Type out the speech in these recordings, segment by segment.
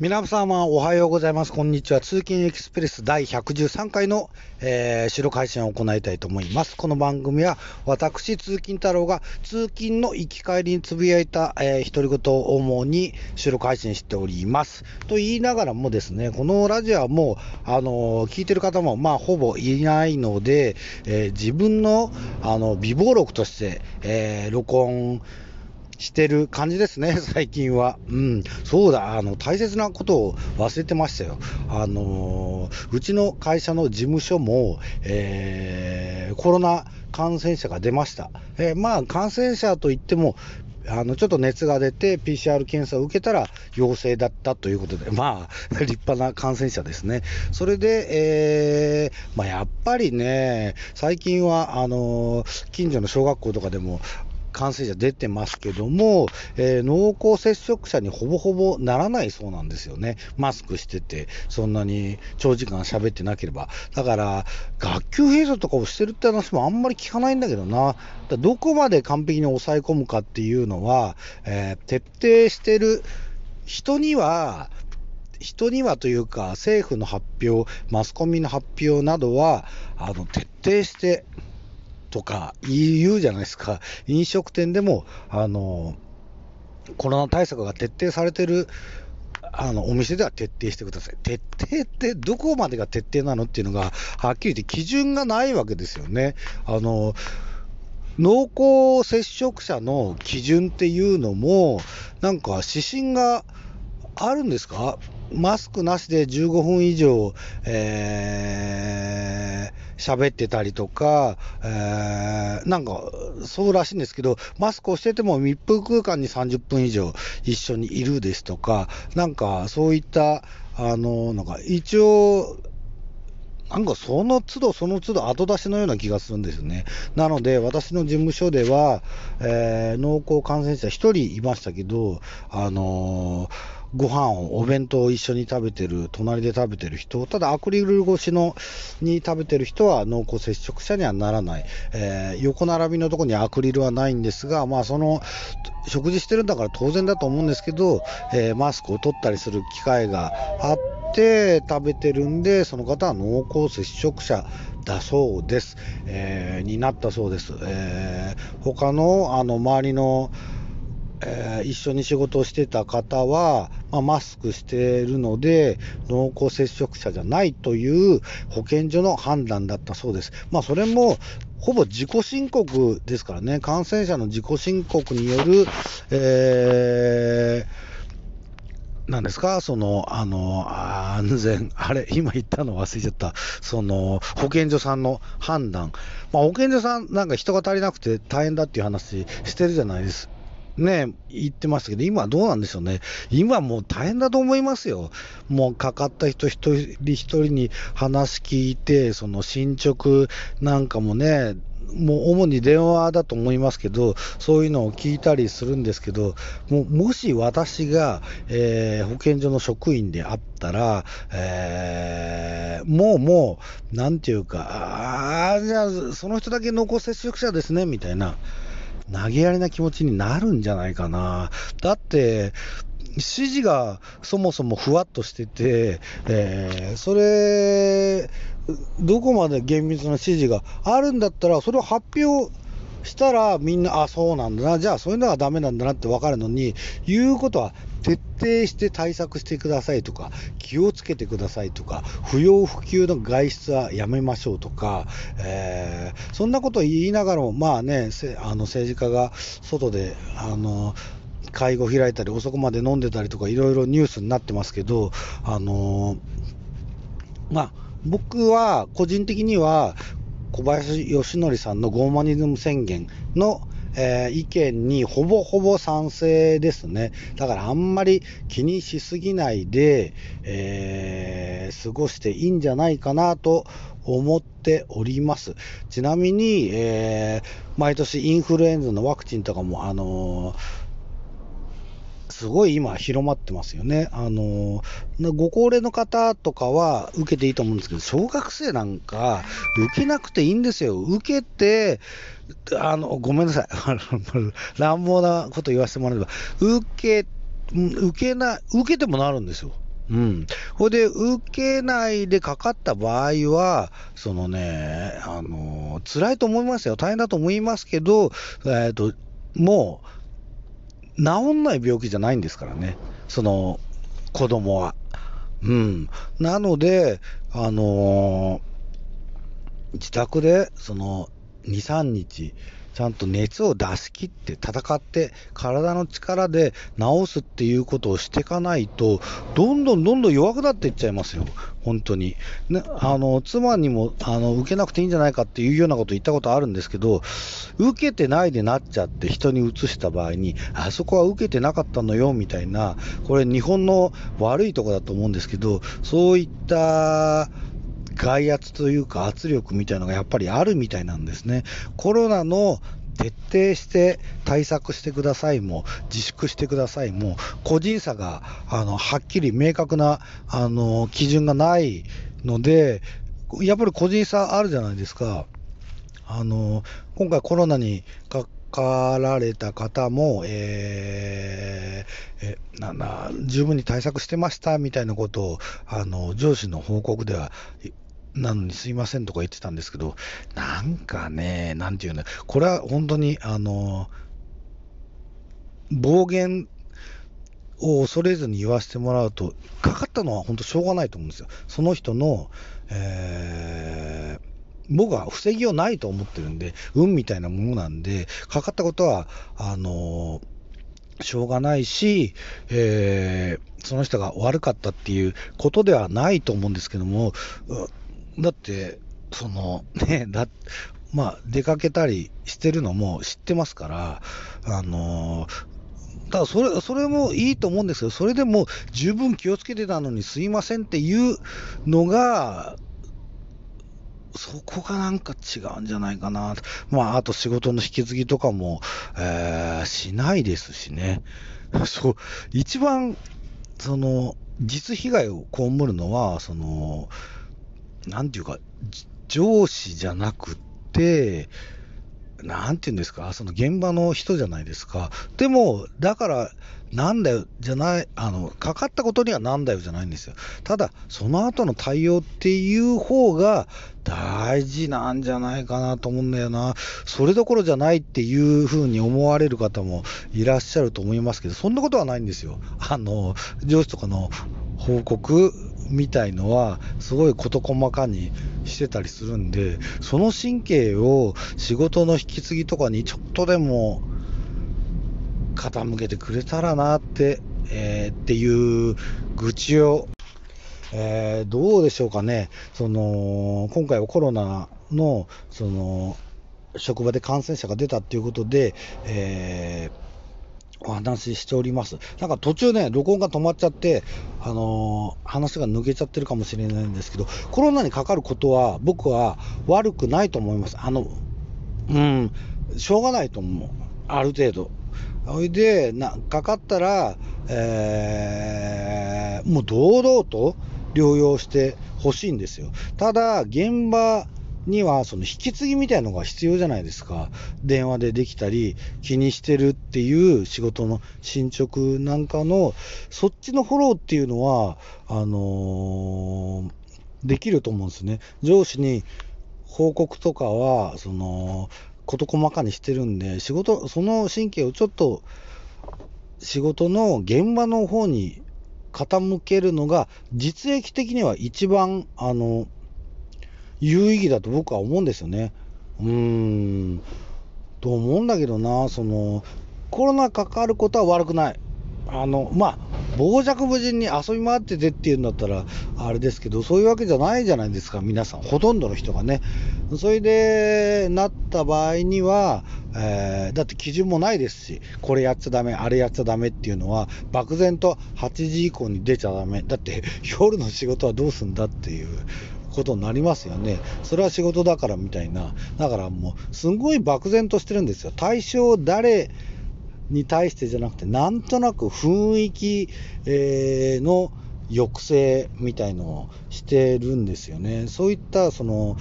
皆様おはようございます。こんにちは。通勤エクスプレス第113回の、えー、収録配信を行いたいと思います。この番組は私、通勤太郎が通勤の行き帰りにつぶやいた、えー、独り言を主に収録配信しております。と言いながらもですね、このラジオはもう、あのー、聞いてる方もまあほぼいないので、えー、自分のあの微暴録として、えー、録音してる感じですね、最近は。うん、そうだ、あの、大切なことを忘れてましたよ。あのー、うちの会社の事務所も、えー、コロナ感染者が出ました。えー、まあ、感染者といっても、あの、ちょっと熱が出て PCR 検査を受けたら陽性だったということで、まあ、立派な感染者ですね。それで、えー、まあ、やっぱりね、最近は、あの近所の小学校とかでも、感染者出てますけども、えー、濃厚接触者にほぼほぼならないそうなんですよね。マスクしてて、そんなに長時間喋ってなければ。だから、学級閉鎖とかをしてるって話もあんまり聞かないんだけどな。だどこまで完璧に抑え込むかっていうのは、えー、徹底してる人には、人にはというか、政府の発表、マスコミの発表などは、あの、徹底してとか言うじゃないですか。飲食店でも、あの、コロナ対策が徹底されてるあの、お店では徹底してください。徹底ってどこまでが徹底なのっていうのが、はっきり言って基準がないわけですよね。あの、濃厚接触者の基準っていうのも、なんか指針があるんですか？マスクなしで15分以上、えー、喋ってたりとか、えー、なんか、そうらしいんですけど、マスクをしてても密封空間に30分以上一緒にいるですとか、なんか、そういった、あの、なんか、一応、なんかその都度その都度後出しのような気がするんですよね。なので、私の事務所では、えー、濃厚感染者1人いましたけど、あのーご飯を、お弁当を一緒に食べてる、隣で食べてる人、ただアクリル越しのに食べてる人は濃厚接触者にはならない。えー、横並びのところにアクリルはないんですが、まあその、食事してるんだから当然だと思うんですけど、えー、マスクを取ったりする機会があって食べてるんで、その方は濃厚接触者だそうです。えー、になったそうです。えー、他の、あの、周りの、えー、一緒に仕事をしてた方は、まあ、マスクしているので、濃厚接触者じゃないという保健所の判断だったそうです。まあ、それも、ほぼ自己申告ですからね、感染者の自己申告による、えー、なんですか、その、あの、安全、あれ、今言ったの忘れちゃった、その、保健所さんの判断。まあ、保健所さん、なんか人が足りなくて大変だっていう話してるじゃないです。ね、言ってましたけど、今どうなんでしょうね。今もう大変だと思いますよ。もうかかった人一人一人に話聞いて、その進捗なんかもね、もう主に電話だと思いますけど、そういうのを聞いたりするんですけど、ももし私が、えー、保健所の職員であったら、えー、もうもう、なんていうか、ああ、じゃあ、その人だけ濃厚接触者ですね、みたいな。投げやりな気持ちになるんじゃないかな。だって、指示がそもそもふわっとしてて、えー、それ、どこまで厳密な指示があるんだったら、それを発表したらみんな、あ、そうなんだな、じゃあそういうのはダメなんだなって分かるのに、言うことは徹底して対策してくださいとか、気をつけてくださいとか、不要不急の外出はやめましょうとか、えー、そんなことを言いながらも、まあね、あの政治家が外で、あの、会合開いたり遅くまで飲んでたりとかいろいろニュースになってますけど、あのまあ、僕は個人的には小林義則さんのゴーマニズム宣言の、えー、意見にほぼほぼ賛成ですね。だからあんまり気にしすぎないで、えー、過ごしていいんじゃないかなと思っております。ちなみに、えー、毎年インフルエンザのワクチンとかも、あのーすごい今広まってますよね。あの、ご高齢の方とかは受けていいと思うんですけど、小学生なんか受けなくていいんですよ。受けて、あの、ごめんなさい。乱暴なこと言わせてもらえば、受け、受けな、受けてもなるんですよ。うん。ほで、受けないでかかった場合は、そのね、あの、辛いと思いますよ。大変だと思いますけど、えっ、ー、と、もう、治んない病気じゃないんですからね。その、子供は。うん。なので、あのー、自宅で、その、2、3日、ちゃんと熱を出し切って戦って体の力で治すっていうことをしていかないとどんどんどんどん弱くなっていっちゃいますよ、本当に。ね、あの妻にもあの受けなくていいんじゃないかっていうようなこと言ったことあるんですけど受けてないでなっちゃって人にうつした場合にあそこは受けてなかったのよみたいなこれ日本の悪いとこだと思うんですけどそういった外圧というか圧力みたいのがやっぱりあるみたいなんですね。コロナの徹底して対策してくださいも、自粛してくださいも、個人差があのはっきり明確なあの基準がないので、やっぱり個人差あるじゃないですか。あの今回コロナにかかられた方も、えー、えなんだ十分に対策してましたみたいなことをあの上司の報告ではなのにすいませんとか言ってたんですけど、なんかね、なんていうの、これは本当に、あの、暴言を恐れずに言わせてもらうと、かかったのは本当しょうがないと思うんですよ。その人の、えー、僕は防ぎようないと思ってるんで、運みたいなものなんで、かかったことは、あのしょうがないし、えー、その人が悪かったっていうことではないと思うんですけども、だって、その、ね、だ、まあ、出かけたりしてるのも知ってますから、あのただそれ、それもいいと思うんですけど、それでも十分気をつけてたのにすいませんっていうのが、そこがなんか違うんじゃないかな。まあ、あと仕事の引き継ぎとかも、えー、しないですしね。そう、一番、その、実被害を被るのは、その、なんていうか、上司じゃなくて、なんていうんですか、その現場の人じゃないですか。でも、だから、なんだよ、じゃない、あの、かかったことにはなんだよじゃないんですよ。ただ、その後の対応っていう方が大事なんじゃないかなと思うんだよな。それどころじゃないっていうふうに思われる方もいらっしゃると思いますけど、そんなことはないんですよ。あの、上司とかの報告みたいのは、すごい事細かにしてたりするんで、その神経を仕事の引き継ぎとかにちょっとでも傾けてくれたらなって、えー、っていう愚痴を、えー、どうでしょうかね、その今回はコロナのその職場で感染者が出たっていうことで、えー話ししております。なんか途中ね、録音が止まっちゃって、あのー、話が抜けちゃってるかもしれないんですけど、コロナにかかることは僕は悪くないと思います。あの、うん、しょうがないと思う。ある程度。それで、な、かかったら、えー、もう堂々と療養してほしいんですよ。ただ、現場にはその引き継ぎみたいなのが必要じゃないですか。電話でできたり、気にしてるっていう仕事の進捗なんかの、そっちのフォローっていうのは、あのー、できると思うんですね。上司に報告とかは、その、事細かにしてるんで、仕事、その神経をちょっと、仕事の現場の方に傾けるのが、実益的には一番、あの、有意義だと僕は思うんですよね。うーん、と思うんだけどな、その、コロナかかることは悪くない。あの、まあ、傍若無人に遊び回っててっていうんだったら、あれですけど、そういうわけじゃないじゃないですか、皆さん、ほとんどの人がね。それで、なった場合には、えー、だって基準もないですし、これやっちゃだめ、あれやっちゃだめっていうのは、漠然と8時以降に出ちゃだめ。だって、夜の仕事はどうすんだっていうことになりますよね。それは仕事だからみたいな。だからもう、すごい漠然としてるんですよ。対象誰に対してじゃなくて、なんとなく雰囲気、えー、の抑制みたいのをしてるんですよね。そういった、その、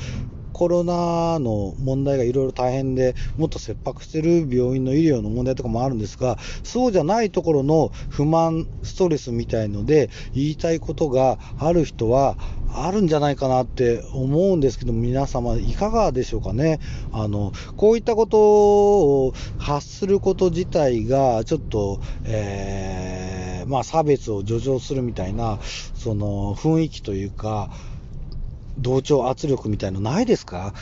コロナの問題がいろいろ大変で、もっと切迫してる病院の医療の問題とかもあるんですが、そうじゃないところの不満、ストレスみたいので、言いたいことがある人は、あるんじゃないかなって思うんですけど、皆様、いかがでしょうかね。あのこういったことを発すること自体が、ちょっと、えー、まあ、差別を助長するみたいな、その雰囲気というか、同調圧力みたいのないですか？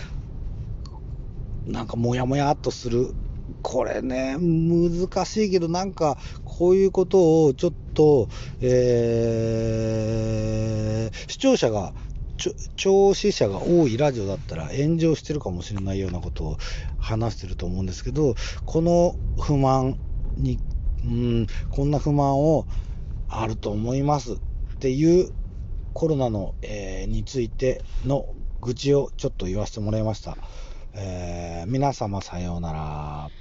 なんかもやもやっとする。これね、難しいけど、なんか、こういうことをちょっと、えー、視聴者が、聴取者が多いラジオだったら炎上してるかもしれないようなことを話してると思うんですけど、この不満に、うん、こんな不満をあると思いますっていうコロナの、えー、についての愚痴をちょっと言わせてもらいました。えー、皆様さようなら。